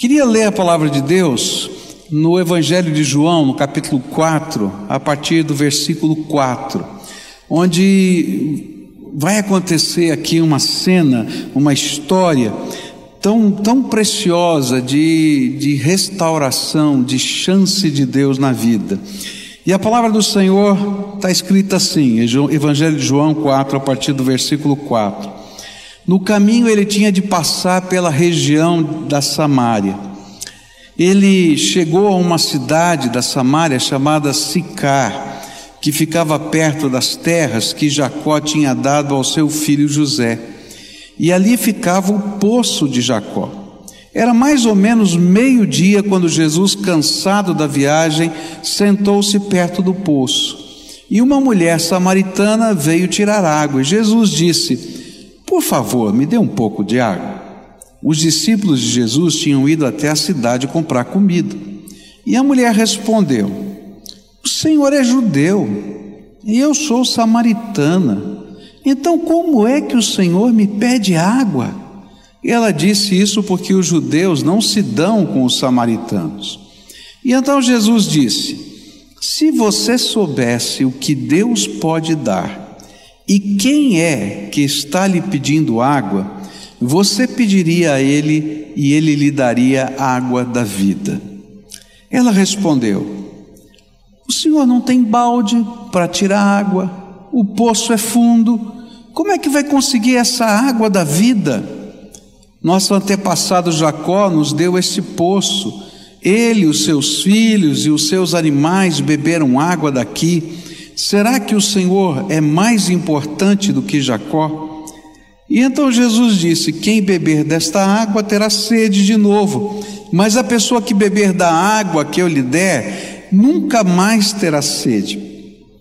Queria ler a palavra de Deus no Evangelho de João, no capítulo 4, a partir do versículo 4, onde vai acontecer aqui uma cena, uma história tão, tão preciosa de, de restauração, de chance de Deus na vida. E a palavra do Senhor está escrita assim, Evangelho de João 4, a partir do versículo 4. No caminho ele tinha de passar pela região da Samária. Ele chegou a uma cidade da Samária chamada Sicar, que ficava perto das terras que Jacó tinha dado ao seu filho José. E ali ficava o poço de Jacó. Era mais ou menos meio-dia quando Jesus, cansado da viagem, sentou-se perto do poço. E uma mulher samaritana veio tirar água. E Jesus disse: por favor, me dê um pouco de água. Os discípulos de Jesus tinham ido até a cidade comprar comida. E a mulher respondeu: O Senhor é judeu e eu sou samaritana. Então, como é que o Senhor me pede água? Ela disse isso porque os judeus não se dão com os samaritanos. E então Jesus disse: Se você soubesse o que Deus pode dar, e quem é que está lhe pedindo água? Você pediria a ele e ele lhe daria água da vida. Ela respondeu: O senhor não tem balde para tirar água, o poço é fundo, como é que vai conseguir essa água da vida? Nosso antepassado Jacó nos deu esse poço, ele, os seus filhos e os seus animais beberam água daqui. Será que o Senhor é mais importante do que Jacó? E então Jesus disse: Quem beber desta água terá sede de novo, mas a pessoa que beber da água que eu lhe der, nunca mais terá sede,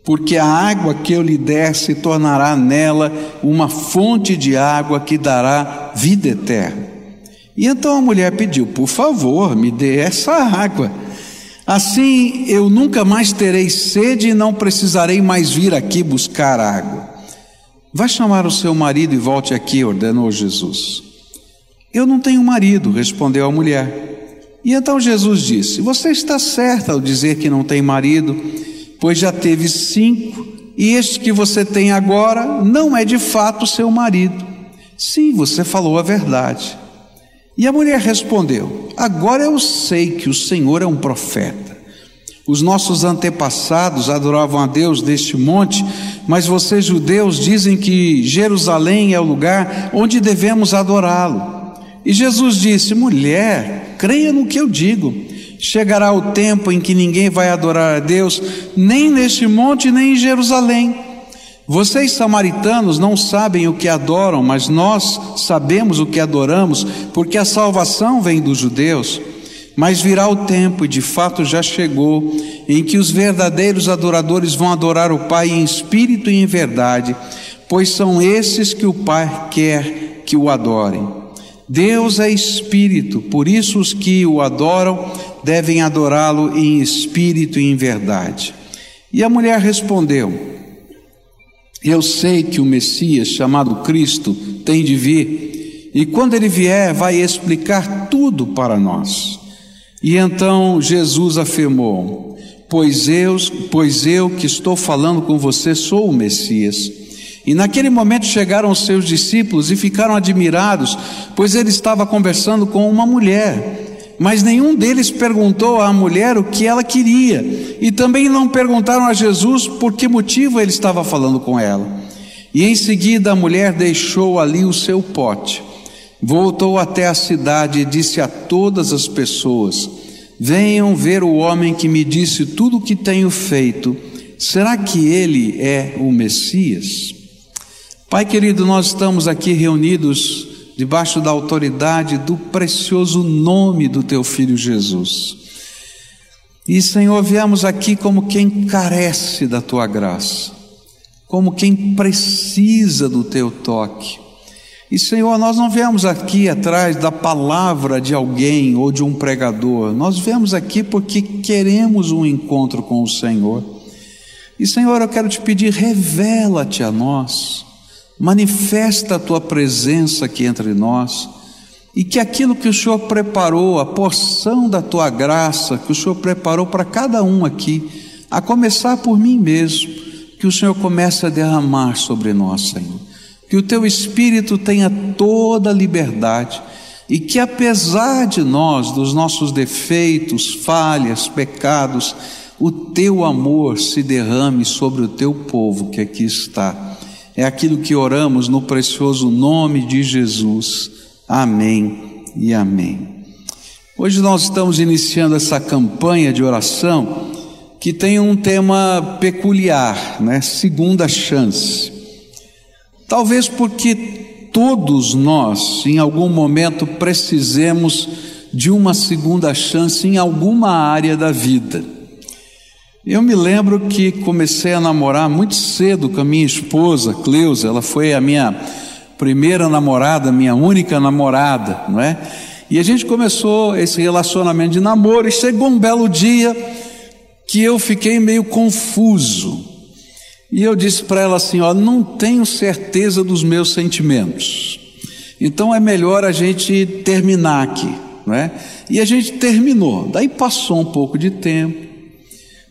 porque a água que eu lhe der se tornará nela uma fonte de água que dará vida eterna. E então a mulher pediu: Por favor, me dê essa água Assim eu nunca mais terei sede e não precisarei mais vir aqui buscar água. Vai chamar o seu marido e volte aqui, ordenou Jesus. Eu não tenho marido, respondeu a mulher. E então Jesus disse: Você está certa ao dizer que não tem marido, pois já teve cinco, e este que você tem agora não é de fato seu marido. Sim, você falou a verdade. E a mulher respondeu: Agora eu sei que o Senhor é um profeta. Os nossos antepassados adoravam a Deus deste monte, mas vocês judeus dizem que Jerusalém é o lugar onde devemos adorá-lo. E Jesus disse: Mulher, creia no que eu digo. Chegará o tempo em que ninguém vai adorar a Deus, nem neste monte, nem em Jerusalém. Vocês samaritanos não sabem o que adoram, mas nós sabemos o que adoramos, porque a salvação vem dos judeus. Mas virá o tempo, e de fato já chegou, em que os verdadeiros adoradores vão adorar o Pai em espírito e em verdade, pois são esses que o Pai quer que o adorem. Deus é espírito, por isso os que o adoram devem adorá-lo em espírito e em verdade. E a mulher respondeu: eu sei que o Messias, chamado Cristo, tem de vir, e quando ele vier, vai explicar tudo para nós. E então Jesus afirmou: Pois eu, pois eu que estou falando com você sou o Messias. E naquele momento chegaram os seus discípulos e ficaram admirados, pois ele estava conversando com uma mulher mas nenhum deles perguntou à mulher o que ela queria, e também não perguntaram a Jesus por que motivo ele estava falando com ela. E em seguida a mulher deixou ali o seu pote, voltou até a cidade e disse a todas as pessoas: Venham ver o homem que me disse tudo o que tenho feito. Será que ele é o Messias? Pai querido, nós estamos aqui reunidos debaixo da autoridade do precioso nome do teu filho Jesus. E, Senhor, viemos aqui como quem carece da tua graça, como quem precisa do teu toque. E, Senhor, nós não viemos aqui atrás da palavra de alguém ou de um pregador, nós viemos aqui porque queremos um encontro com o Senhor. E, Senhor, eu quero te pedir, revela-te a nós manifesta a tua presença aqui entre nós e que aquilo que o Senhor preparou, a porção da tua graça que o Senhor preparou para cada um aqui, a começar por mim mesmo, que o Senhor comece a derramar sobre nós, Senhor. Que o teu espírito tenha toda a liberdade e que apesar de nós, dos nossos defeitos, falhas, pecados, o teu amor se derrame sobre o teu povo que aqui está. É aquilo que oramos no precioso nome de Jesus. Amém e amém. Hoje nós estamos iniciando essa campanha de oração que tem um tema peculiar, né? Segunda chance. Talvez porque todos nós, em algum momento, precisemos de uma segunda chance em alguma área da vida. Eu me lembro que comecei a namorar muito cedo com a minha esposa, Cleusa, ela foi a minha primeira namorada, minha única namorada, não é? E a gente começou esse relacionamento de namoro e chegou um belo dia que eu fiquei meio confuso. E eu disse para ela assim: Ó, não tenho certeza dos meus sentimentos, então é melhor a gente terminar aqui, não é? E a gente terminou. Daí passou um pouco de tempo,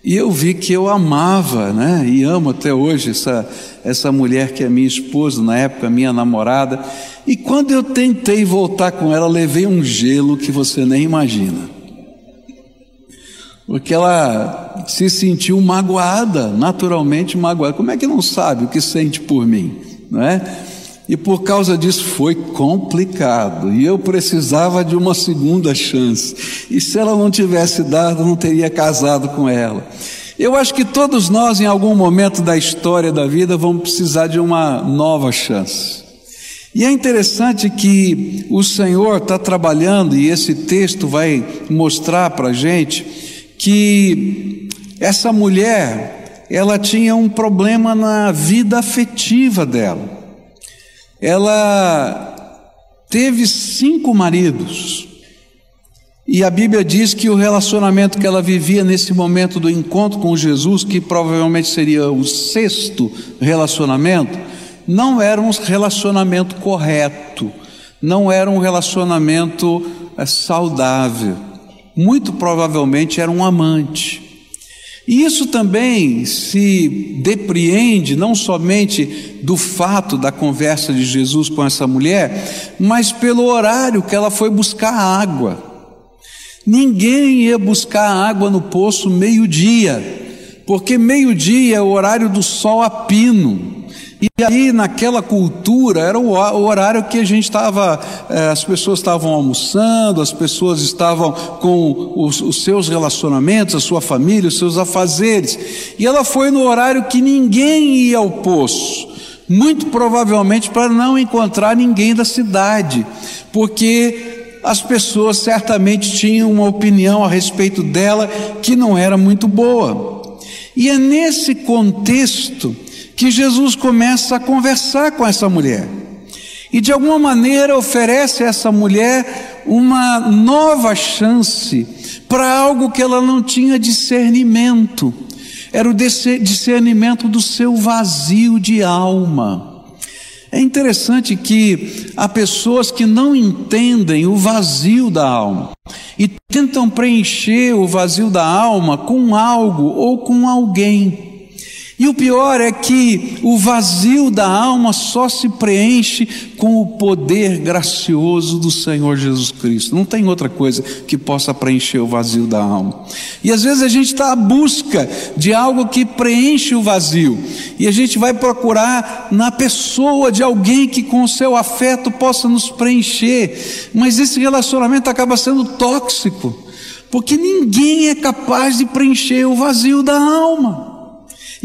e eu vi que eu amava, né? E amo até hoje essa, essa mulher que é minha esposa, na época minha namorada. E quando eu tentei voltar com ela, levei um gelo que você nem imagina. Porque ela se sentiu magoada, naturalmente magoada. Como é que não sabe o que sente por mim, não é? E por causa disso foi complicado. E eu precisava de uma segunda chance. E se ela não tivesse dado, eu não teria casado com ela. Eu acho que todos nós, em algum momento da história da vida, vamos precisar de uma nova chance. E é interessante que o Senhor está trabalhando, e esse texto vai mostrar para a gente, que essa mulher, ela tinha um problema na vida afetiva dela ela teve cinco maridos. E a Bíblia diz que o relacionamento que ela vivia nesse momento do encontro com Jesus, que provavelmente seria o sexto relacionamento, não era um relacionamento correto, não era um relacionamento é, saudável. Muito provavelmente era um amante. E isso também se depreende não somente do fato da conversa de Jesus com essa mulher, mas pelo horário que ela foi buscar água. Ninguém ia buscar água no poço meio-dia, porque meio-dia é o horário do sol a pino. E aí, naquela cultura, era o horário que a gente estava, eh, as pessoas estavam almoçando, as pessoas estavam com os, os, seus relacionamentos, a sua família, os seus afazeres. E ela foi no horário que ninguém ia ao poço, muito provavelmente para não encontrar ninguém da cidade, porque as pessoas certamente tinham uma opinião a respeito dela que não era muito boa. E é nesse contexto que Jesus começa a conversar com essa mulher. E de alguma maneira oferece a essa mulher uma nova chance para algo que ela não tinha discernimento. Era o discernimento do seu vazio de alma. É interessante que há pessoas que não entendem o vazio da alma e tentam preencher o vazio da alma com algo ou com alguém. E o pior é que o vazio da alma só se preenche com o poder gracioso do Senhor Jesus Cristo. Não tem outra coisa que possa preencher o vazio da alma. E às vezes a gente está à busca de algo que preenche o vazio. E a gente vai procurar na pessoa de alguém que com o seu afeto possa nos preencher. Mas esse relacionamento acaba sendo tóxico. Porque ninguém é capaz de preencher o vazio da alma.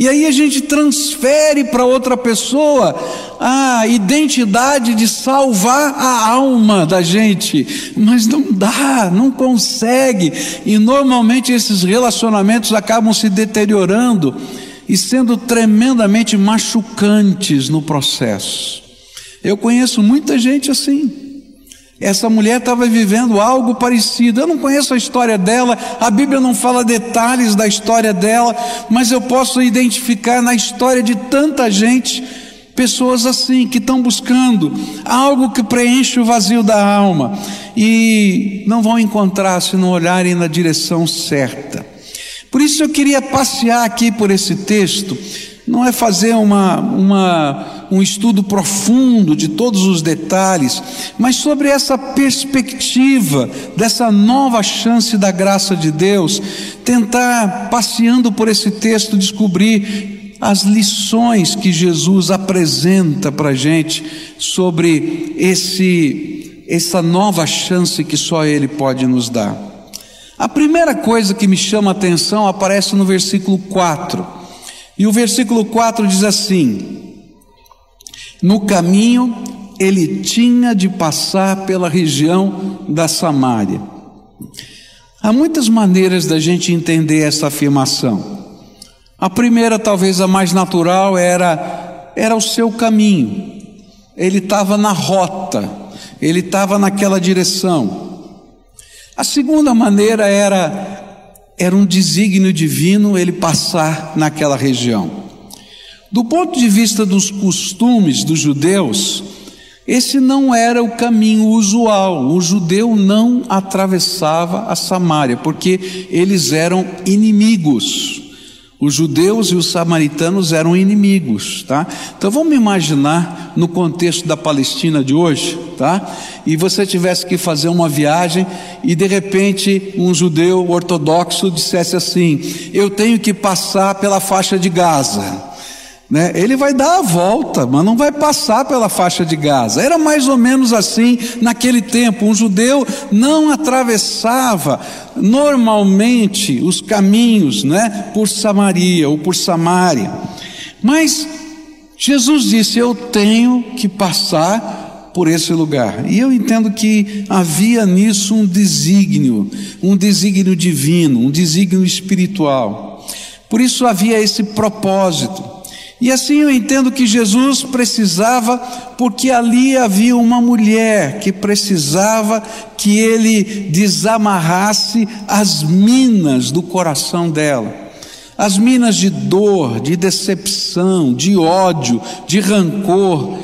E aí a gente transfere para outra pessoa a identidade de salvar a alma da gente, mas não dá, não consegue. E normalmente esses relacionamentos acabam se deteriorando e sendo tremendamente machucantes no processo. Eu conheço muita gente assim. Essa mulher estava vivendo algo parecido. Eu não conheço a história dela, a Bíblia não fala detalhes da história dela, mas eu posso identificar na história de tanta gente pessoas assim que estão buscando algo que preenche o vazio da alma e não vão encontrar se não olharem na direção certa. Por isso eu queria passear aqui por esse texto, não é fazer uma, uma, um estudo profundo de todos os detalhes, mas sobre essa perspectiva dessa nova chance da graça de Deus, tentar, passeando por esse texto, descobrir as lições que Jesus apresenta para a gente sobre esse, essa nova chance que só Ele pode nos dar. A primeira coisa que me chama a atenção aparece no versículo 4. E o versículo 4 diz assim: No caminho ele tinha de passar pela região da Samária. Há muitas maneiras da gente entender essa afirmação. A primeira, talvez a mais natural, era era o seu caminho. Ele estava na rota, ele estava naquela direção. A segunda maneira era era um desígnio divino ele passar naquela região. Do ponto de vista dos costumes dos judeus, esse não era o caminho usual. O judeu não atravessava a Samária, porque eles eram inimigos. Os judeus e os samaritanos eram inimigos, tá? Então vamos imaginar no contexto da Palestina de hoje, tá? E você tivesse que fazer uma viagem e de repente um judeu ortodoxo dissesse assim: "Eu tenho que passar pela faixa de Gaza". Né? Ele vai dar a volta, mas não vai passar pela faixa de Gaza. Era mais ou menos assim naquele tempo. Um judeu não atravessava normalmente os caminhos né, por Samaria ou por Samaria. Mas Jesus disse: Eu tenho que passar por esse lugar. E eu entendo que havia nisso um desígnio, um desígnio divino, um desígnio espiritual. Por isso havia esse propósito. E assim eu entendo que Jesus precisava, porque ali havia uma mulher que precisava que ele desamarrasse as minas do coração dela. As minas de dor, de decepção, de ódio, de rancor,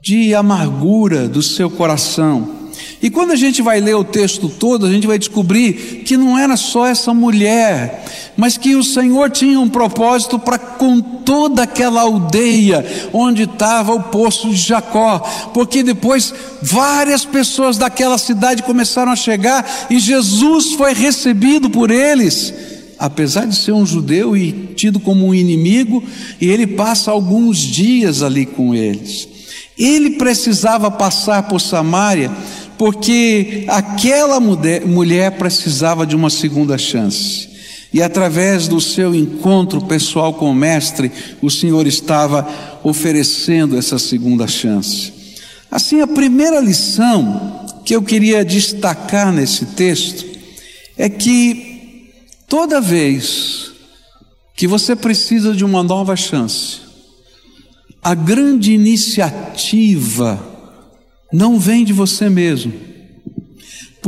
de amargura do seu coração. E quando a gente vai ler o texto todo, a gente vai descobrir que não era só essa mulher, mas que o Senhor tinha um propósito para com toda aquela aldeia onde estava o poço de Jacó, porque depois várias pessoas daquela cidade começaram a chegar e Jesus foi recebido por eles. Apesar de ser um judeu e tido como um inimigo, e ele passa alguns dias ali com eles. Ele precisava passar por Samaria porque aquela mulher precisava de uma segunda chance. E através do seu encontro pessoal com o Mestre, o Senhor estava oferecendo essa segunda chance. Assim, a primeira lição que eu queria destacar nesse texto é que toda vez que você precisa de uma nova chance, a grande iniciativa não vem de você mesmo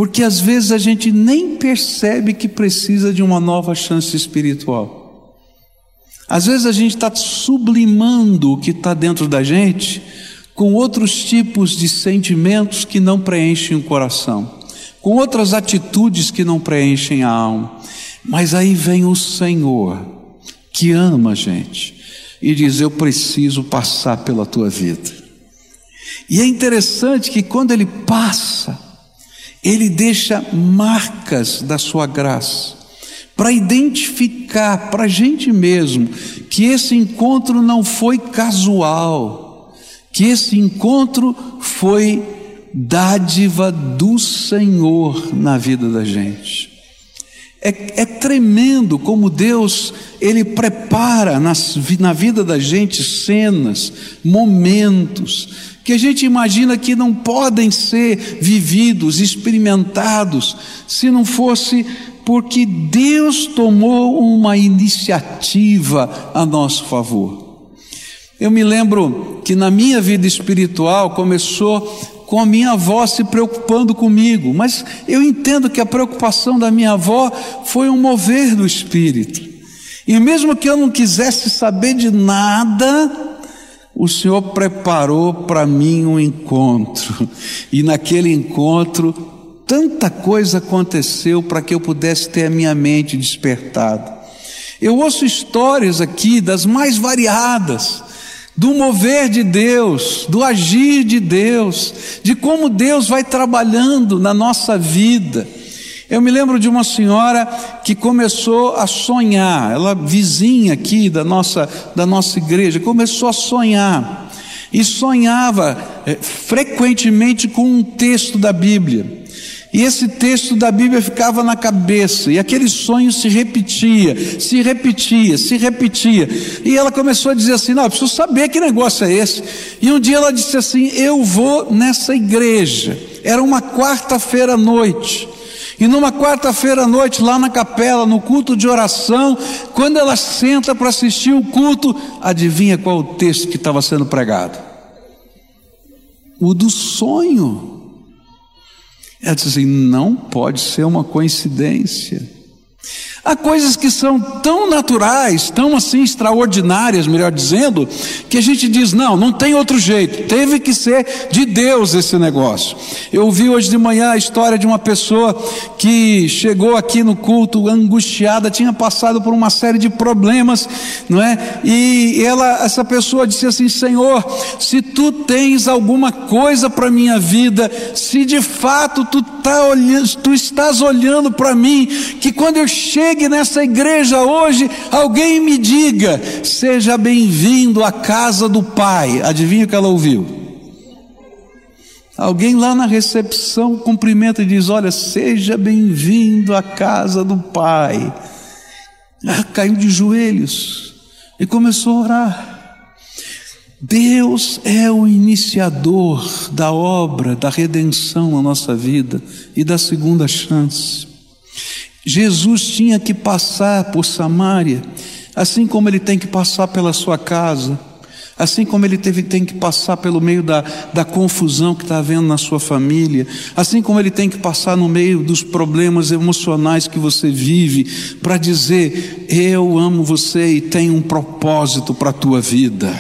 porque às vezes a gente nem percebe que precisa de uma nova chance espiritual. Às vezes a gente está sublimando o que está dentro da gente com outros tipos de sentimentos que não preenchem o coração, com outras atitudes que não preenchem a alma. Mas aí vem o Senhor, que ama a gente, e diz: Eu preciso passar pela tua vida. E é interessante que quando ele passa, ele deixa marcas da sua graça, para identificar para a gente mesmo que esse encontro não foi casual, que esse encontro foi dádiva do Senhor na vida da gente. É, é tremendo como Deus ele prepara nas, na vida da gente cenas, momentos que a gente imagina que não podem ser vividos, experimentados, se não fosse porque Deus tomou uma iniciativa a nosso favor. Eu me lembro que na minha vida espiritual começou com a minha avó se preocupando comigo, mas eu entendo que a preocupação da minha avó foi um mover do espírito. E mesmo que eu não quisesse saber de nada, o Senhor preparou para mim um encontro, e naquele encontro tanta coisa aconteceu para que eu pudesse ter a minha mente despertada. Eu ouço histórias aqui das mais variadas, do mover de Deus, do agir de Deus, de como Deus vai trabalhando na nossa vida. Eu me lembro de uma senhora que começou a sonhar, ela vizinha aqui da nossa, da nossa igreja, começou a sonhar, e sonhava é, frequentemente com um texto da Bíblia. E esse texto da Bíblia ficava na cabeça, e aquele sonho se repetia, se repetia, se repetia. E ela começou a dizer assim: Não, eu preciso saber que negócio é esse. E um dia ela disse assim: Eu vou nessa igreja. Era uma quarta-feira à noite. E numa quarta-feira à noite, lá na capela, no culto de oração, quando ela senta para assistir o culto, adivinha qual o texto que estava sendo pregado? O do sonho. Ela diz assim: não pode ser uma coincidência. Há coisas que são tão naturais, tão assim extraordinárias, melhor dizendo, que a gente diz: não, não tem outro jeito, teve que ser de Deus esse negócio. Eu ouvi hoje de manhã a história de uma pessoa que chegou aqui no culto angustiada, tinha passado por uma série de problemas, não é? E ela, essa pessoa disse assim: Senhor, se tu tens alguma coisa para minha vida, se de fato tu, tá olhando, tu estás olhando para mim, que quando eu chego chegue nessa igreja hoje, alguém me diga: seja bem-vindo à casa do Pai. Adivinha o que ela ouviu? Alguém lá na recepção cumprimenta e diz: Olha, seja bem-vindo à casa do Pai. Ela caiu de joelhos e começou a orar. Deus é o iniciador da obra da redenção na nossa vida e da segunda chance. Jesus tinha que passar por Samaria, assim como ele tem que passar pela sua casa, assim como ele teve, tem que passar pelo meio da, da confusão que está havendo na sua família, assim como ele tem que passar no meio dos problemas emocionais que você vive, para dizer: Eu amo você e tenho um propósito para a tua vida.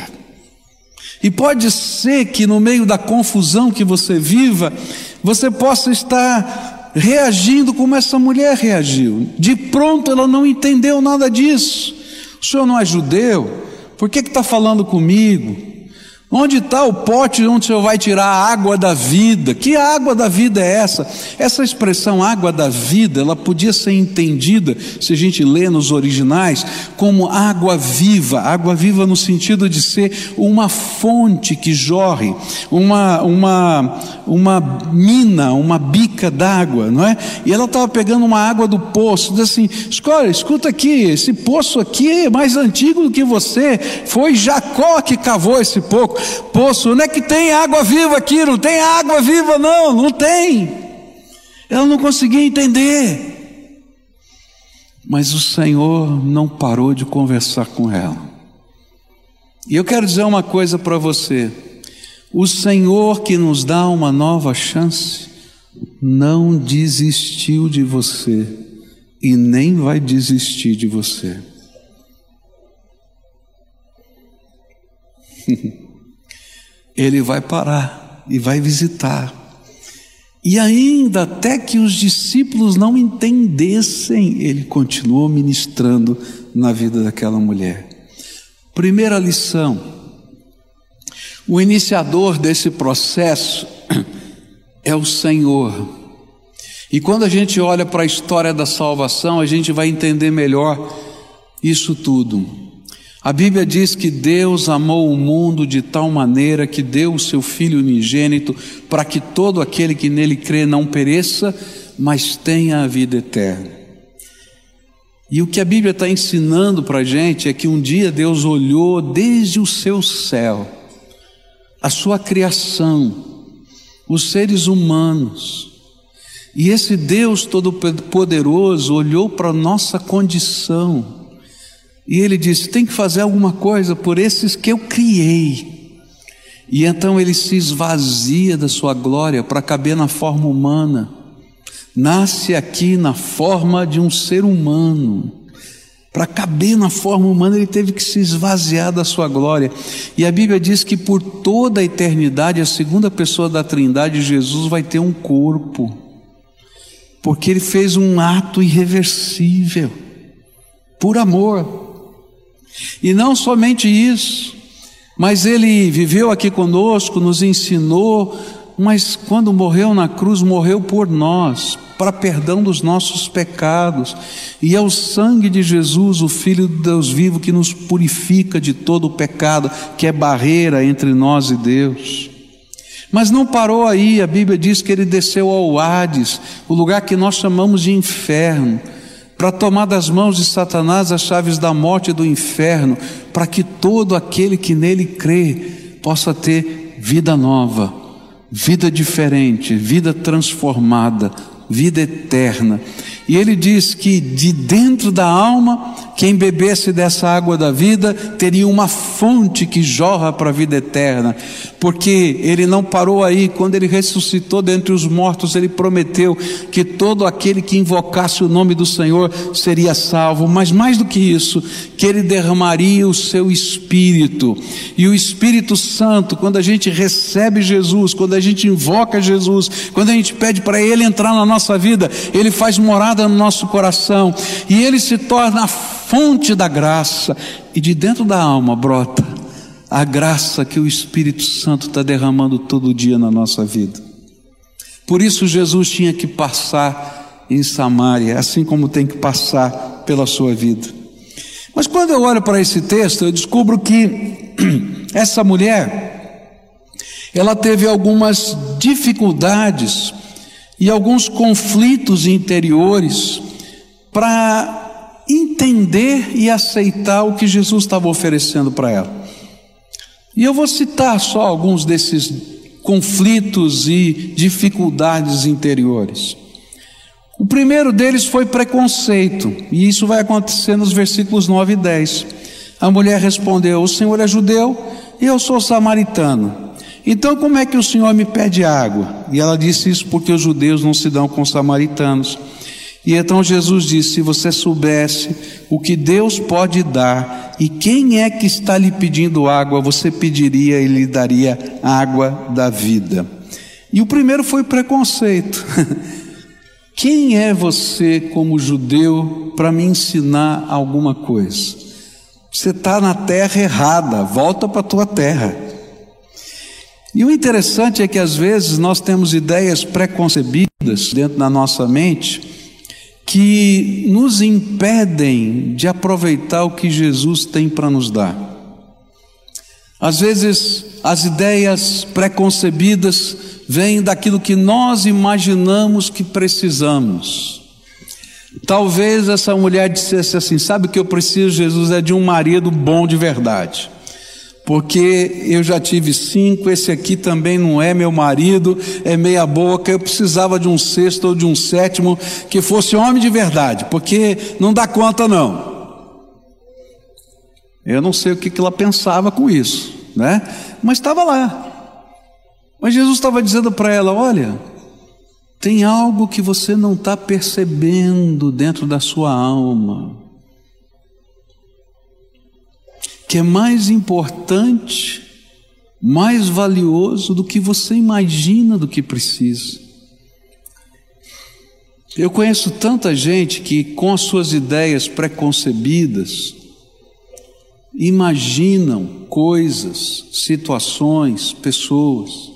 E pode ser que no meio da confusão que você viva, você possa estar reagindo como essa mulher reagiu. De pronto ela não entendeu nada disso. O senhor não é judeu? Por que está falando comigo? Onde está o pote onde o Senhor vai tirar a água da vida? Que água da vida é essa? Essa expressão água da vida, ela podia ser entendida, se a gente lê nos originais, como água viva, água viva no sentido de ser uma fonte que jorre, uma, uma, uma mina, uma bica d'água, não é? E ela estava pegando uma água do poço, diz assim: escolha, escuta aqui, esse poço aqui é mais antigo do que você, foi Jacó que cavou esse pouco poço. Não é que tem água viva aqui, não tem água viva, não, não tem. Ela não conseguia entender. Mas o Senhor não parou de conversar com ela. E eu quero dizer uma coisa para você: o Senhor que nos dá uma nova chance, não desistiu de você e nem vai desistir de você. ele vai parar e vai visitar. E ainda até que os discípulos não entendessem, ele continuou ministrando na vida daquela mulher. Primeira lição: o iniciador desse processo é o Senhor. E quando a gente olha para a história da salvação, a gente vai entender melhor isso tudo. A Bíblia diz que Deus amou o mundo de tal maneira que deu o seu Filho unigênito para que todo aquele que nele crê não pereça, mas tenha a vida eterna. E o que a Bíblia está ensinando para a gente é que um dia Deus olhou desde o seu céu, a sua criação, os seres humanos, e esse Deus Todo-Poderoso olhou para a nossa condição, e ele disse: tem que fazer alguma coisa por esses que eu criei. E então ele se esvazia da sua glória para caber na forma humana. Nasce aqui na forma de um ser humano. Para caber na forma humana, ele teve que se esvaziar da sua glória. E a Bíblia diz que por toda a eternidade, a segunda pessoa da Trindade, Jesus, vai ter um corpo, porque ele fez um ato irreversível, por amor. E não somente isso, mas ele viveu aqui conosco, nos ensinou, mas quando morreu na cruz, morreu por nós, para perdão dos nossos pecados. E é o sangue de Jesus, o Filho de Deus vivo, que nos purifica de todo o pecado, que é barreira entre nós e Deus. Mas não parou aí, a Bíblia diz que ele desceu ao Hades, o lugar que nós chamamos de inferno, para tomar das mãos de Satanás as chaves da morte e do inferno, para que todo aquele que nele crê possa ter vida nova, vida diferente, vida transformada, vida eterna. E ele diz que de dentro da alma, quem bebesse dessa água da vida teria uma fonte que jorra para a vida eterna, porque ele não parou aí, quando ele ressuscitou dentre os mortos, ele prometeu que todo aquele que invocasse o nome do Senhor seria salvo, mas mais do que isso, que ele derramaria o seu espírito, e o Espírito Santo, quando a gente recebe Jesus, quando a gente invoca Jesus, quando a gente pede para ele entrar na nossa vida, ele faz morada no nosso coração e ele se torna a fonte da graça, e de dentro da alma brota a graça que o Espírito Santo está derramando todo dia na nossa vida. Por isso Jesus tinha que passar em Samaria, assim como tem que passar pela sua vida. Mas quando eu olho para esse texto, eu descubro que essa mulher, ela teve algumas dificuldades e alguns conflitos interiores para entender e aceitar o que Jesus estava oferecendo para ela. E eu vou citar só alguns desses conflitos e dificuldades interiores. O primeiro deles foi preconceito, e isso vai acontecer nos versículos 9 e 10. A mulher respondeu: O Senhor é judeu e eu sou samaritano. Então, como é que o Senhor me pede água? E ela disse isso porque os judeus não se dão com os samaritanos. E então Jesus disse: Se você soubesse o que Deus pode dar e quem é que está lhe pedindo água, você pediria e lhe daria água da vida. E o primeiro foi preconceito. Quem é você, como judeu, para me ensinar alguma coisa? Você está na terra errada, volta para a tua terra. E o interessante é que às vezes nós temos ideias preconcebidas dentro da nossa mente que nos impedem de aproveitar o que Jesus tem para nos dar. Às vezes as ideias preconcebidas vêm daquilo que nós imaginamos que precisamos. Talvez essa mulher dissesse assim: Sabe o que eu preciso, Jesus? É de um marido bom de verdade porque eu já tive cinco, esse aqui também não é meu marido, é meia boca, eu precisava de um sexto ou de um sétimo que fosse homem de verdade, porque não dá conta não. Eu não sei o que, que ela pensava com isso, né? Mas estava lá. Mas Jesus estava dizendo para ela: olha, tem algo que você não está percebendo dentro da sua alma que é mais importante, mais valioso do que você imagina do que precisa. Eu conheço tanta gente que, com as suas ideias preconcebidas, imaginam coisas, situações, pessoas.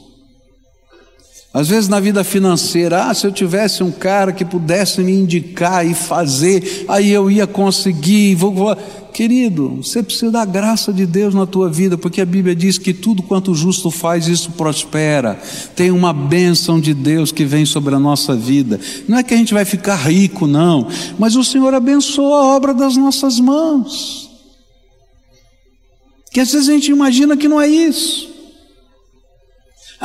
Às vezes na vida financeira, ah, se eu tivesse um cara que pudesse me indicar e fazer, aí eu ia conseguir. Vou, vou. Querido, você precisa da graça de Deus na tua vida, porque a Bíblia diz que tudo quanto o justo faz, isso prospera. Tem uma bênção de Deus que vem sobre a nossa vida. Não é que a gente vai ficar rico, não, mas o Senhor abençoa a obra das nossas mãos. Que às vezes a gente imagina que não é isso.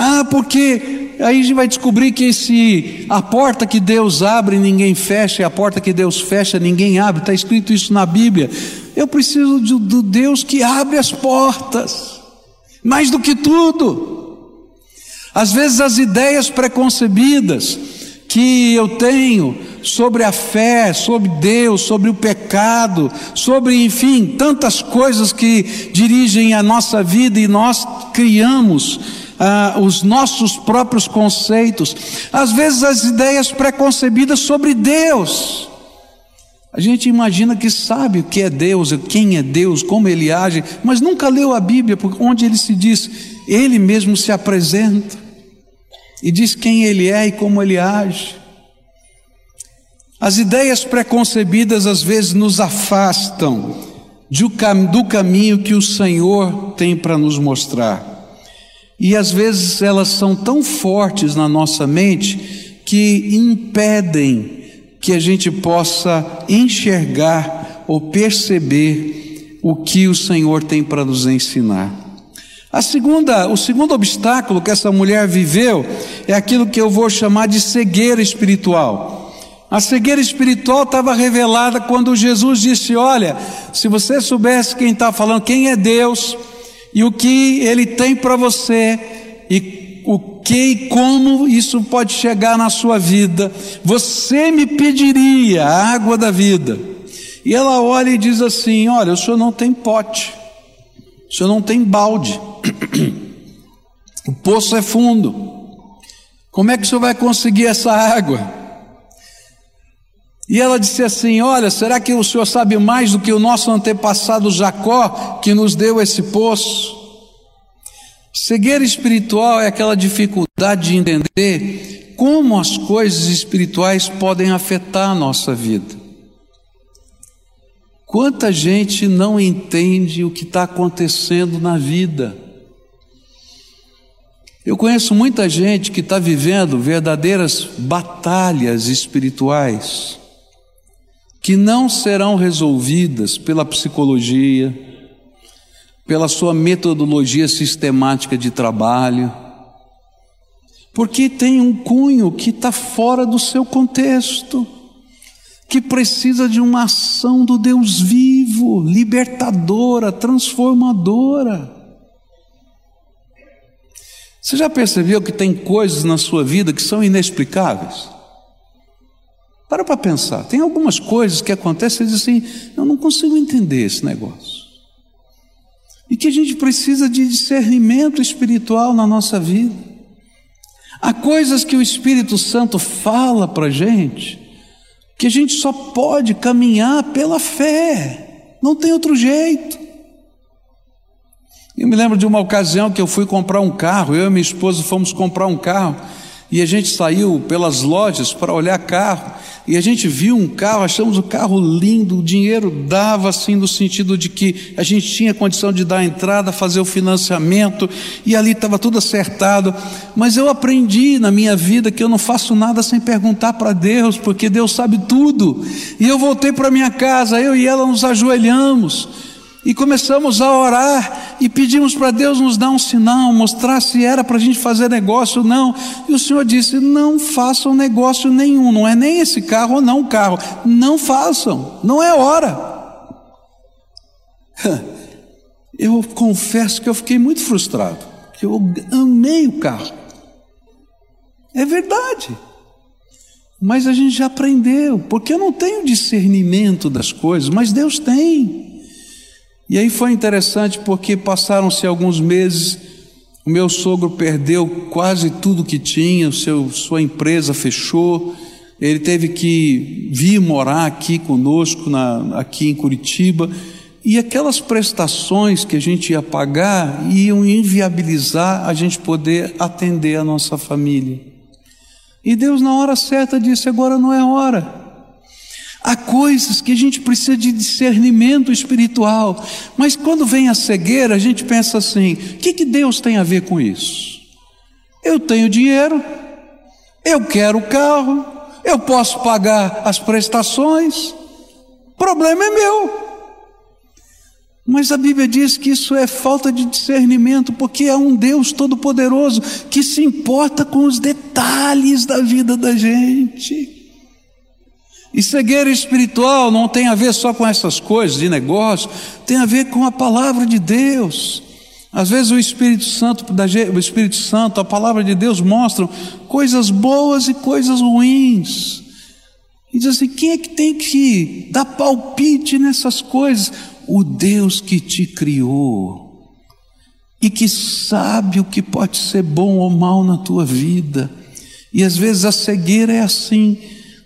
Ah, porque aí a gente vai descobrir que se a porta que Deus abre ninguém fecha, e a porta que Deus fecha ninguém abre, está escrito isso na Bíblia. Eu preciso do, do Deus que abre as portas, mais do que tudo. Às vezes as ideias preconcebidas que eu tenho sobre a fé, sobre Deus, sobre o pecado, sobre, enfim, tantas coisas que dirigem a nossa vida e nós criamos ah, os nossos próprios conceitos, às vezes as ideias preconcebidas sobre Deus. A gente imagina que sabe o que é Deus, quem é Deus, como ele age, mas nunca leu a Bíblia, onde ele se diz, ele mesmo se apresenta e diz quem ele é e como ele age. As ideias preconcebidas às vezes nos afastam do caminho que o Senhor tem para nos mostrar. E às vezes elas são tão fortes na nossa mente que impedem que a gente possa enxergar ou perceber o que o Senhor tem para nos ensinar. A segunda, o segundo obstáculo que essa mulher viveu é aquilo que eu vou chamar de cegueira espiritual. A cegueira espiritual estava revelada quando Jesus disse: Olha, se você soubesse quem está falando, quem é Deus e o que Ele tem para você e o que e como isso pode chegar na sua vida. Você me pediria a água da vida. E ela olha e diz assim: Olha, o senhor não tem pote, o senhor não tem balde, o poço é fundo. Como é que o senhor vai conseguir essa água? E ela disse assim: Olha, será que o senhor sabe mais do que o nosso antepassado Jacó, que nos deu esse poço? Cegueira espiritual é aquela dificuldade de entender como as coisas espirituais podem afetar a nossa vida. Quanta gente não entende o que está acontecendo na vida. Eu conheço muita gente que está vivendo verdadeiras batalhas espirituais, que não serão resolvidas pela psicologia, pela sua metodologia sistemática de trabalho, porque tem um cunho que está fora do seu contexto, que precisa de uma ação do Deus vivo, libertadora, transformadora. Você já percebeu que tem coisas na sua vida que são inexplicáveis? Para para pensar, tem algumas coisas que acontecem e diz assim: eu não consigo entender esse negócio. E que a gente precisa de discernimento espiritual na nossa vida. Há coisas que o Espírito Santo fala para a gente, que a gente só pode caminhar pela fé, não tem outro jeito. Eu me lembro de uma ocasião que eu fui comprar um carro, eu e minha esposa fomos comprar um carro, e a gente saiu pelas lojas para olhar carro, e a gente viu um carro, achamos o carro lindo, o dinheiro dava assim no sentido de que a gente tinha condição de dar a entrada, fazer o financiamento, e ali estava tudo acertado. Mas eu aprendi na minha vida que eu não faço nada sem perguntar para Deus, porque Deus sabe tudo. E eu voltei para minha casa, eu e ela nos ajoelhamos e começamos a orar e pedimos para Deus nos dar um sinal, mostrar se era para a gente fazer negócio ou não. E o Senhor disse: não façam negócio nenhum, não é nem esse carro ou não carro, não façam, não é hora. Eu confesso que eu fiquei muito frustrado, que eu amei o carro. É verdade. Mas a gente já aprendeu, porque eu não tenho discernimento das coisas, mas Deus tem. E aí foi interessante porque passaram-se alguns meses, o meu sogro perdeu quase tudo que tinha, o seu, sua empresa fechou, ele teve que vir morar aqui conosco, na, aqui em Curitiba, e aquelas prestações que a gente ia pagar iam inviabilizar a gente poder atender a nossa família. E Deus, na hora certa, disse: agora não é hora. Há coisas que a gente precisa de discernimento espiritual, mas quando vem a cegueira, a gente pensa assim: o que, que Deus tem a ver com isso? Eu tenho dinheiro, eu quero o carro, eu posso pagar as prestações, o problema é meu. Mas a Bíblia diz que isso é falta de discernimento, porque há um Deus todo-poderoso que se importa com os detalhes da vida da gente. E cegueira espiritual não tem a ver só com essas coisas de negócio, tem a ver com a palavra de Deus. Às vezes o Espírito Santo, o Espírito Santo, a palavra de Deus mostram coisas boas e coisas ruins. E diz assim: quem é que tem que dar palpite nessas coisas? O Deus que te criou e que sabe o que pode ser bom ou mal na tua vida. E às vezes a cegueira é assim.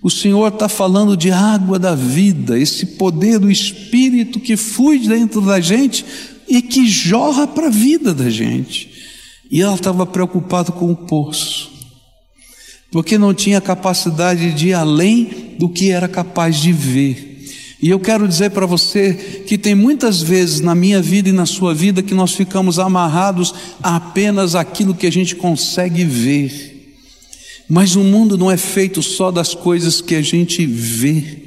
O Senhor está falando de água da vida, esse poder do Espírito que flui dentro da gente e que jorra para a vida da gente. E ela estava preocupada com o poço, porque não tinha capacidade de ir além do que era capaz de ver. E eu quero dizer para você que tem muitas vezes na minha vida e na sua vida que nós ficamos amarrados a apenas aquilo que a gente consegue ver. Mas o mundo não é feito só das coisas que a gente vê.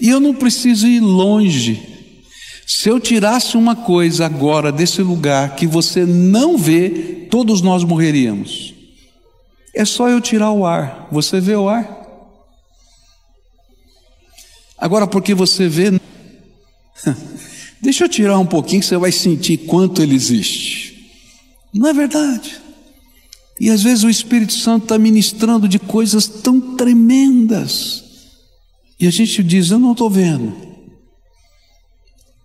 E eu não preciso ir longe. Se eu tirasse uma coisa agora desse lugar que você não vê, todos nós morreríamos. É só eu tirar o ar. Você vê o ar? Agora, porque você vê, deixa eu tirar um pouquinho que você vai sentir quanto ele existe. Não é verdade? E às vezes o Espírito Santo está ministrando de coisas tão tremendas, e a gente diz: Eu não estou vendo,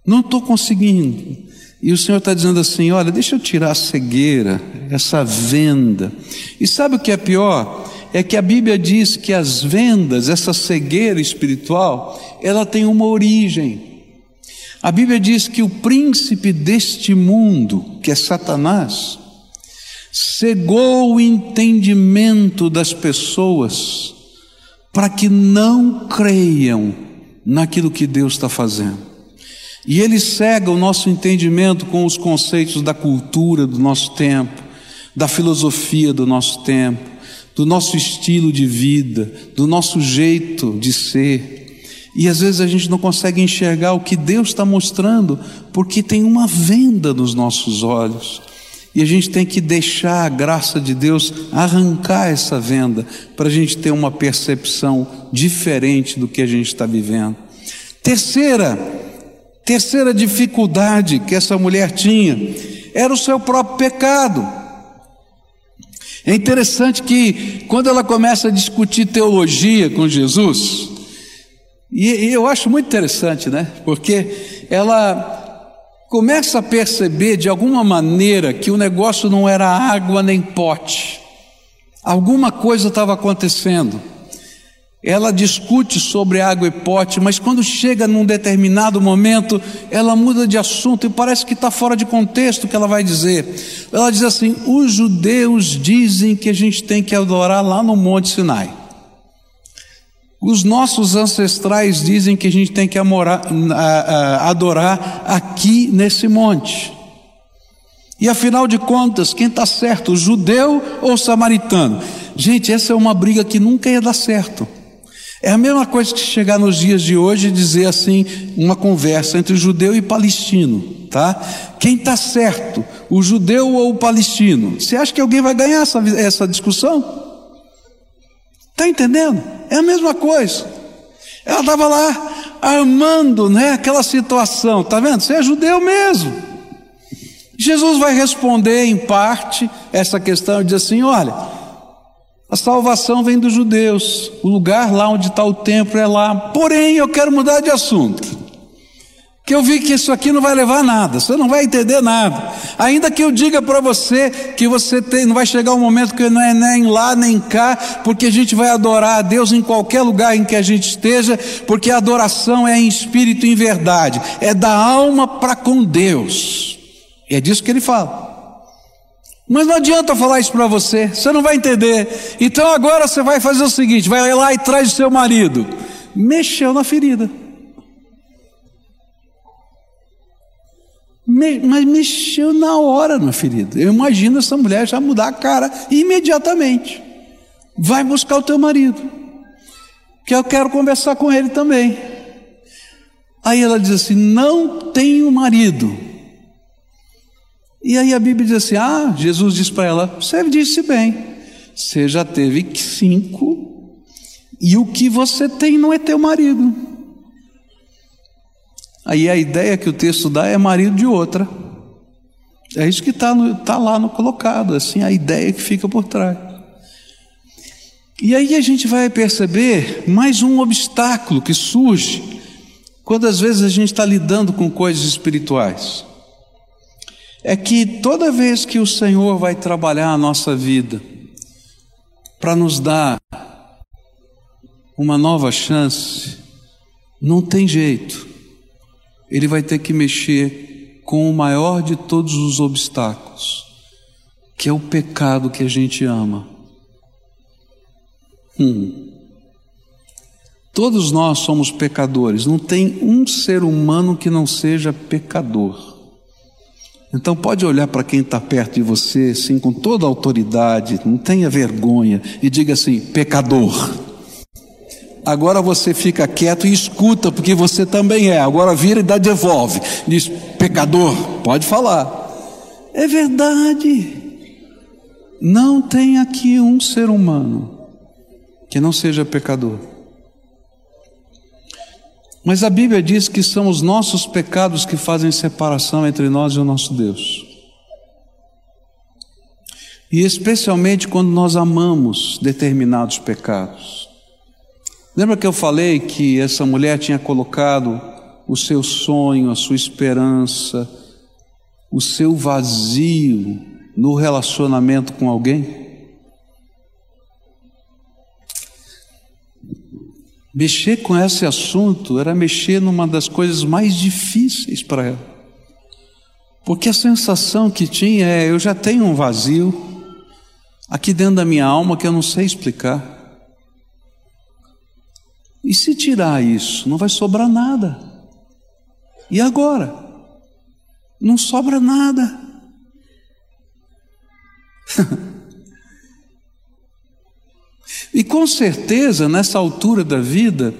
não estou conseguindo. E o Senhor está dizendo assim: Olha, deixa eu tirar a cegueira, essa venda. E sabe o que é pior? é que a Bíblia diz que as vendas, essa cegueira espiritual, ela tem uma origem. A Bíblia diz que o príncipe deste mundo, que é Satanás, cegou o entendimento das pessoas para que não creiam naquilo que Deus está fazendo. E ele cega o nosso entendimento com os conceitos da cultura do nosso tempo, da filosofia do nosso tempo do nosso estilo de vida, do nosso jeito de ser. E às vezes a gente não consegue enxergar o que Deus está mostrando, porque tem uma venda nos nossos olhos. E a gente tem que deixar a graça de Deus arrancar essa venda, para a gente ter uma percepção diferente do que a gente está vivendo. Terceira, terceira dificuldade que essa mulher tinha era o seu próprio pecado. É interessante que quando ela começa a discutir teologia com Jesus, e, e eu acho muito interessante, né? Porque ela começa a perceber de alguma maneira que o negócio não era água nem pote, alguma coisa estava acontecendo. Ela discute sobre água e pote, mas quando chega num determinado momento, ela muda de assunto e parece que está fora de contexto o que ela vai dizer. Ela diz assim: os judeus dizem que a gente tem que adorar lá no Monte Sinai. Os nossos ancestrais dizem que a gente tem que amorar, adorar aqui nesse monte. E afinal de contas, quem está certo, judeu ou samaritano? Gente, essa é uma briga que nunca ia dar certo. É a mesma coisa que chegar nos dias de hoje e dizer assim, uma conversa entre judeu e palestino, tá? Quem está certo, o judeu ou o palestino? Você acha que alguém vai ganhar essa, essa discussão? Está entendendo? É a mesma coisa. Ela estava lá armando, né, aquela situação, tá vendo? Você é judeu mesmo. Jesus vai responder em parte essa questão e diz assim: olha, a salvação vem dos judeus. O lugar lá onde está o templo é lá. Porém, eu quero mudar de assunto. Que eu vi que isso aqui não vai levar a nada, você não vai entender nada. Ainda que eu diga para você que você tem, não vai chegar um momento que não é nem lá nem cá, porque a gente vai adorar a Deus em qualquer lugar em que a gente esteja, porque a adoração é em espírito e em verdade, é da alma para com Deus. E é disso que ele fala. Mas não adianta falar isso para você, você não vai entender. Então agora você vai fazer o seguinte: vai lá e traz o seu marido. Mexeu na ferida. Me, mas mexeu na hora na ferida. Eu imagino essa mulher já mudar a cara imediatamente. Vai buscar o teu marido, que eu quero conversar com ele também. Aí ela diz assim: Não tenho marido. E aí a Bíblia diz assim: Ah, Jesus disse para ela: Você disse bem, você já teve cinco, e o que você tem não é teu marido. Aí a ideia que o texto dá é marido de outra. É isso que está tá lá no colocado, assim, a ideia que fica por trás. E aí a gente vai perceber mais um obstáculo que surge quando às vezes a gente está lidando com coisas espirituais. É que toda vez que o Senhor vai trabalhar a nossa vida para nos dar uma nova chance, não tem jeito. Ele vai ter que mexer com o maior de todos os obstáculos, que é o pecado que a gente ama. Hum. Todos nós somos pecadores, não tem um ser humano que não seja pecador. Então pode olhar para quem está perto de você, assim, com toda autoridade, não tenha vergonha, e diga assim: pecador. Agora você fica quieto e escuta, porque você também é. Agora vira e dá devolve. Diz, pecador, pode falar. É verdade. Não tem aqui um ser humano que não seja pecador. Mas a Bíblia diz que são os nossos pecados que fazem separação entre nós e o nosso Deus. E especialmente quando nós amamos determinados pecados. Lembra que eu falei que essa mulher tinha colocado o seu sonho, a sua esperança, o seu vazio no relacionamento com alguém? Mexer com esse assunto era mexer numa das coisas mais difíceis para ela. Porque a sensação que tinha é: eu já tenho um vazio aqui dentro da minha alma que eu não sei explicar. E se tirar isso, não vai sobrar nada. E agora? Não sobra nada. E com certeza, nessa altura da vida,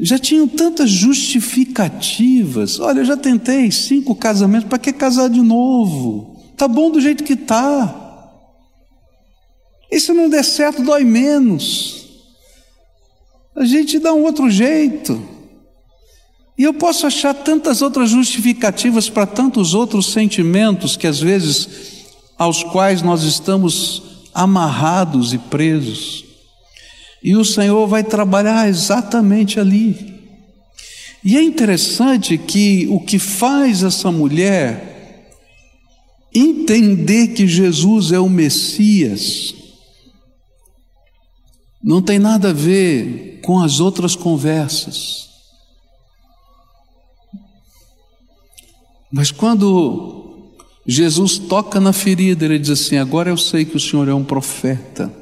já tinham tantas justificativas. Olha, eu já tentei cinco casamentos, para que casar de novo? Tá bom do jeito que tá. E se não der certo, dói menos. A gente dá um outro jeito. E eu posso achar tantas outras justificativas para tantos outros sentimentos que às vezes aos quais nós estamos amarrados e presos. E o Senhor vai trabalhar exatamente ali. E é interessante que o que faz essa mulher entender que Jesus é o Messias não tem nada a ver com as outras conversas. Mas quando Jesus toca na ferida, ele diz assim: Agora eu sei que o Senhor é um profeta.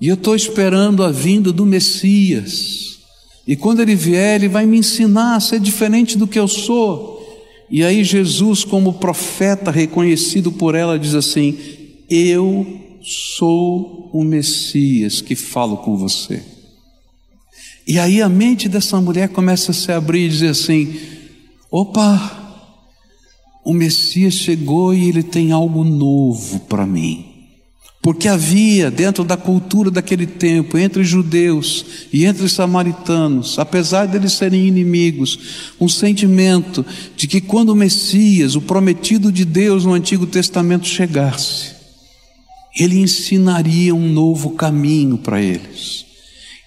E eu estou esperando a vinda do Messias. E quando ele vier, ele vai me ensinar a ser diferente do que eu sou. E aí Jesus, como profeta reconhecido por ela, diz assim: Eu sou o Messias que falo com você. E aí a mente dessa mulher começa a se abrir e dizer assim: opa, o Messias chegou e ele tem algo novo para mim. Porque havia dentro da cultura daquele tempo, entre judeus e entre samaritanos, apesar deles serem inimigos, um sentimento de que quando o Messias, o prometido de Deus no Antigo Testamento, chegasse, ele ensinaria um novo caminho para eles.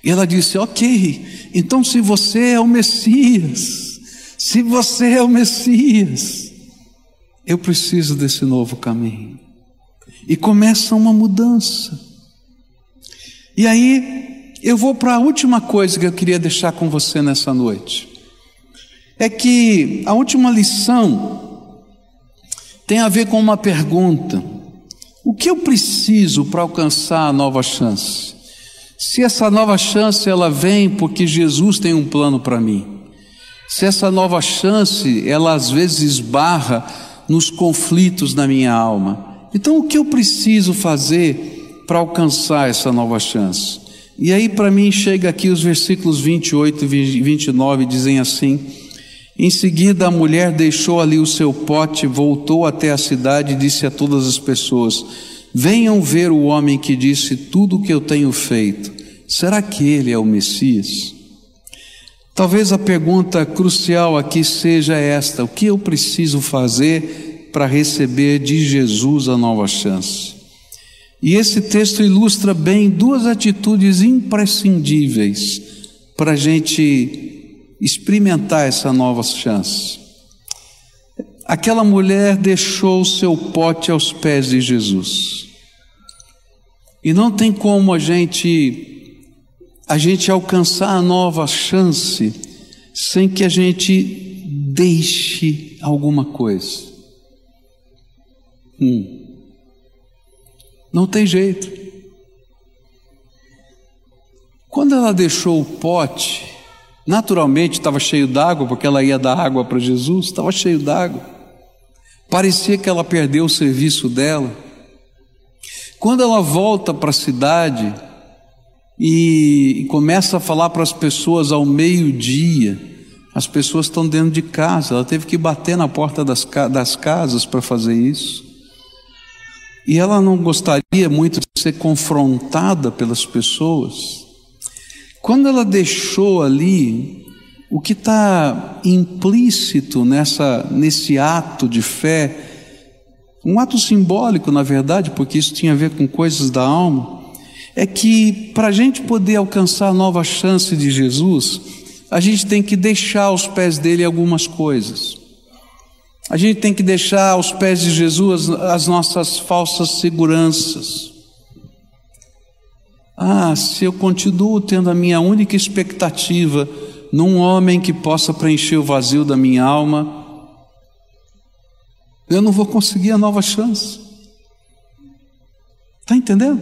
E ela disse: Ok, então se você é o Messias, se você é o Messias, eu preciso desse novo caminho e começa uma mudança. E aí, eu vou para a última coisa que eu queria deixar com você nessa noite. É que a última lição tem a ver com uma pergunta: o que eu preciso para alcançar a nova chance? Se essa nova chance ela vem porque Jesus tem um plano para mim. Se essa nova chance ela às vezes esbarra nos conflitos da minha alma. Então, o que eu preciso fazer para alcançar essa nova chance? E aí, para mim, chega aqui os versículos 28 e 29, dizem assim: Em seguida, a mulher deixou ali o seu pote, voltou até a cidade e disse a todas as pessoas: Venham ver o homem que disse tudo o que eu tenho feito. Será que ele é o Messias? Talvez a pergunta crucial aqui seja esta: o que eu preciso fazer para receber de Jesus a nova chance? E esse texto ilustra bem duas atitudes imprescindíveis para a gente experimentar essa nova chance. Aquela mulher deixou o seu pote aos pés de Jesus. E não tem como a gente a gente alcançar a nova chance sem que a gente deixe alguma coisa. Hum. Não tem jeito. Quando ela deixou o pote, naturalmente estava cheio d'água, porque ela ia dar água para Jesus, estava cheio d'água. Parecia que ela perdeu o serviço dela. Quando ela volta para a cidade, e, começa a falar para as pessoas ao meio-dia. As pessoas estão dentro de casa, ela teve que bater na porta das, das casas para fazer isso. E ela não gostaria muito de ser confrontada pelas pessoas. Quando ela deixou ali, o que está implícito nessa, nesse ato de fé, um ato simbólico, na verdade, porque isso tinha a ver com coisas da alma, é que para a gente poder alcançar a nova chance de Jesus, a gente tem que deixar aos pés dele algumas coisas. A gente tem que deixar aos pés de Jesus as nossas falsas seguranças. Ah, se eu continuo tendo a minha única expectativa num homem que possa preencher o vazio da minha alma, eu não vou conseguir a nova chance. Está entendendo?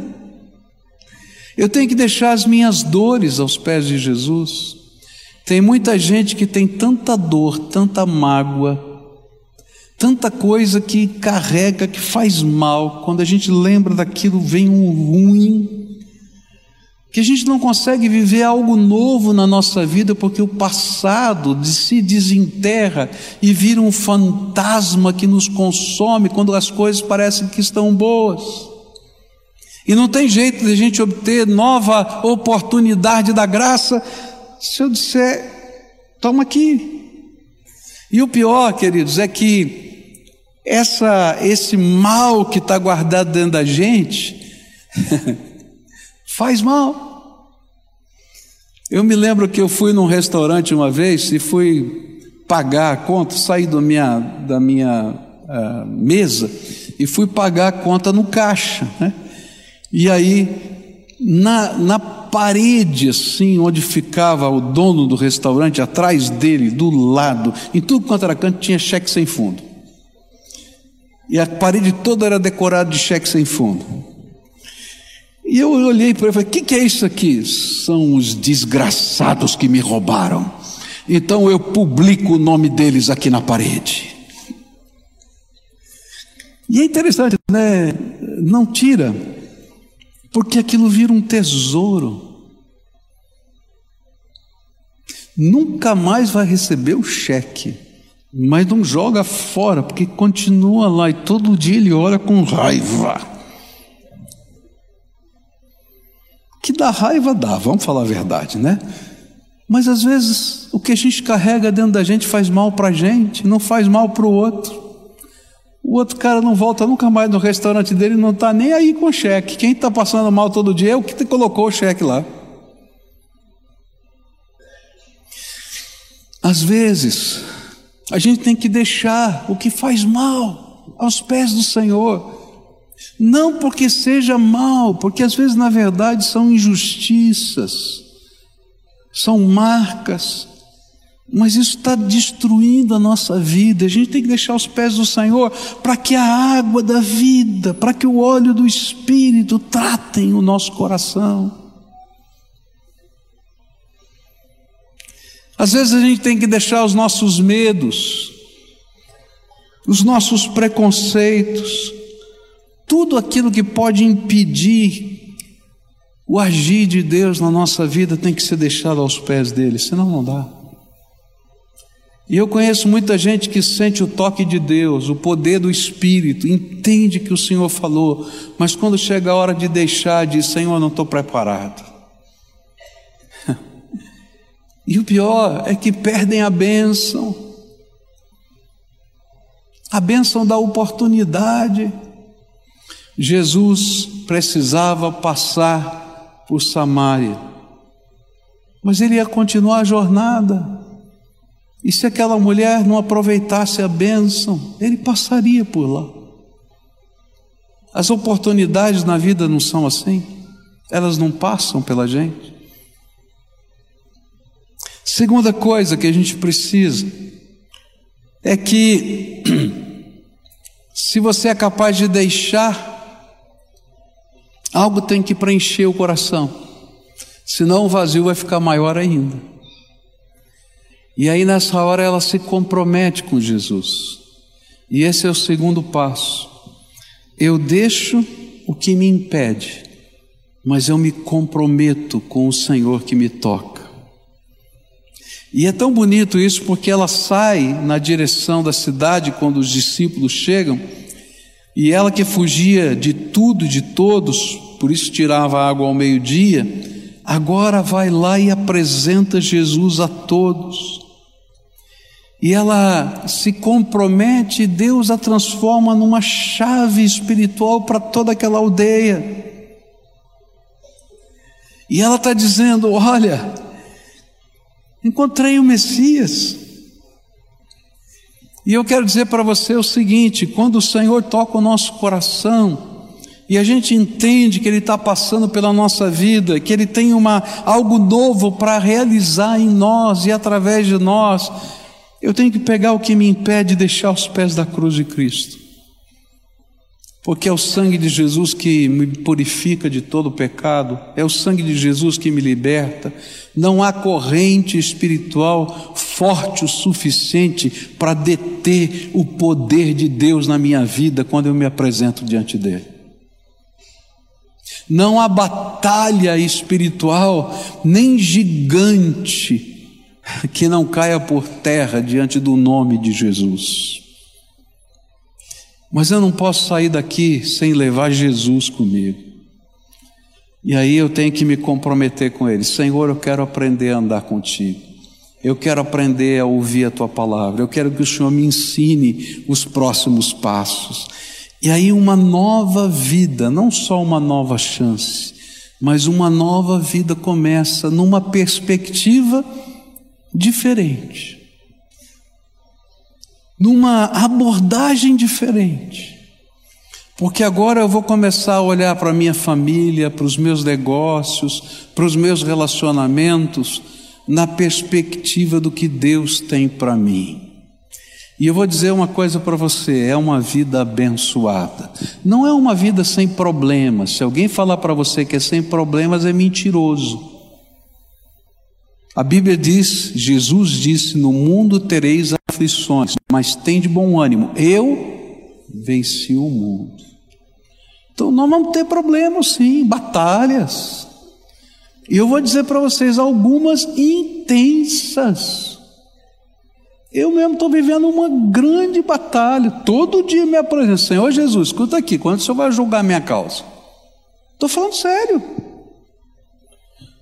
Eu tenho que deixar as minhas dores aos pés de Jesus. Tem muita gente que tem tanta dor, tanta mágoa, tanta coisa que carrega, que faz mal. Quando a gente lembra daquilo, vem um ruim. Que a gente não consegue viver algo novo na nossa vida porque o passado se desenterra e vira um fantasma que nos consome quando as coisas parecem que estão boas. E não tem jeito de a gente obter nova oportunidade da graça se eu disser, toma aqui. E o pior, queridos, é que essa, esse mal que está guardado dentro da gente faz mal. Eu me lembro que eu fui num restaurante uma vez e fui pagar a conta, saí da minha, da minha uh, mesa e fui pagar a conta no caixa. Né? E aí, na, na parede, assim, onde ficava o dono do restaurante, atrás dele, do lado, em tudo quanto era canto, tinha cheque sem fundo. E a parede toda era decorada de cheque sem fundo. E eu olhei para ele e falei: O que, que é isso aqui? São os desgraçados que me roubaram. Então eu publico o nome deles aqui na parede. E é interessante, né? Não tira porque aquilo vira um tesouro. Nunca mais vai receber o cheque, mas não joga fora, porque continua lá e todo dia ele olha com raiva. Que dá raiva dá, vamos falar a verdade, né? Mas às vezes o que a gente carrega dentro da gente faz mal para a gente, não faz mal para o outro. O outro cara não volta nunca mais no restaurante dele, não está nem aí com o cheque. Quem está passando mal todo dia é o que te colocou o cheque lá. Às vezes, a gente tem que deixar o que faz mal aos pés do Senhor. Não porque seja mal, porque às vezes, na verdade, são injustiças, são marcas, mas isso está destruindo a nossa vida. A gente tem que deixar os pés do Senhor para que a água da vida, para que o óleo do Espírito tratem o nosso coração. Às vezes a gente tem que deixar os nossos medos, os nossos preconceitos, tudo aquilo que pode impedir o agir de Deus na nossa vida tem que ser deixado aos pés dele, senão não dá. E eu conheço muita gente que sente o toque de Deus, o poder do Espírito, entende que o Senhor falou, mas quando chega a hora de deixar, diz: Senhor, não estou preparado. E o pior é que perdem a bênção, a bênção da oportunidade. Jesus precisava passar por Samaria, mas ele ia continuar a jornada. E se aquela mulher não aproveitasse a bênção, ele passaria por lá. As oportunidades na vida não são assim, elas não passam pela gente. Segunda coisa que a gente precisa é que, se você é capaz de deixar, algo tem que preencher o coração, senão o vazio vai ficar maior ainda. E aí nessa hora ela se compromete com Jesus. E esse é o segundo passo. Eu deixo o que me impede, mas eu me comprometo com o Senhor que me toca. E é tão bonito isso porque ela sai na direção da cidade quando os discípulos chegam, e ela que fugia de tudo e de todos, por isso tirava água ao meio-dia, agora vai lá e apresenta Jesus a todos. E ela se compromete, e Deus a transforma numa chave espiritual para toda aquela aldeia. E ela está dizendo: Olha, Encontrei o Messias. E eu quero dizer para você o seguinte: quando o Senhor toca o nosso coração, e a gente entende que Ele está passando pela nossa vida, que Ele tem uma, algo novo para realizar em nós e através de nós, eu tenho que pegar o que me impede de deixar os pés da cruz de Cristo porque é o sangue de Jesus que me purifica de todo pecado, é o sangue de Jesus que me liberta. Não há corrente espiritual forte o suficiente para deter o poder de Deus na minha vida quando eu me apresento diante dele. Não há batalha espiritual, nem gigante, que não caia por terra diante do nome de Jesus. Mas eu não posso sair daqui sem levar Jesus comigo. E aí eu tenho que me comprometer com Ele. Senhor, eu quero aprender a andar contigo. Eu quero aprender a ouvir a tua palavra. Eu quero que o Senhor me ensine os próximos passos. E aí uma nova vida, não só uma nova chance, mas uma nova vida começa numa perspectiva diferente numa abordagem diferente. Porque agora eu vou começar a olhar para a minha família, para os meus negócios, para os meus relacionamentos, na perspectiva do que Deus tem para mim. E eu vou dizer uma coisa para você: é uma vida abençoada. Não é uma vida sem problemas. Se alguém falar para você que é sem problemas, é mentiroso. A Bíblia diz, Jesus disse: No mundo tereis aflições, mas tem de bom ânimo. Eu venci o mundo. Então nós vamos ter problemas, sim, batalhas. E eu vou dizer para vocês algumas intensas. Eu mesmo estou vivendo uma grande batalha. Todo dia me apresento, Senhor Jesus, escuta aqui, quando o Senhor vai julgar minha causa? Estou falando sério.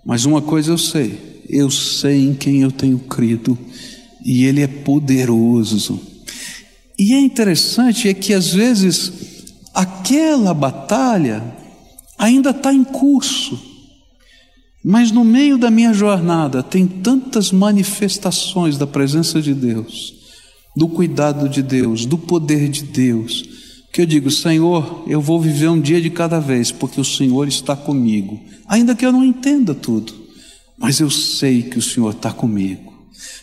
Mas uma coisa eu sei eu sei em quem eu tenho crido e Ele é poderoso. E é interessante é que às vezes aquela batalha ainda está em curso, mas no meio da minha jornada tem tantas manifestações da presença de Deus, do cuidado de Deus, do poder de Deus, que eu digo, Senhor, eu vou viver um dia de cada vez, porque o Senhor está comigo, ainda que eu não entenda tudo mas eu sei que o Senhor está comigo,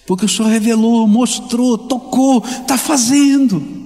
porque o Senhor revelou, mostrou, tocou, está fazendo.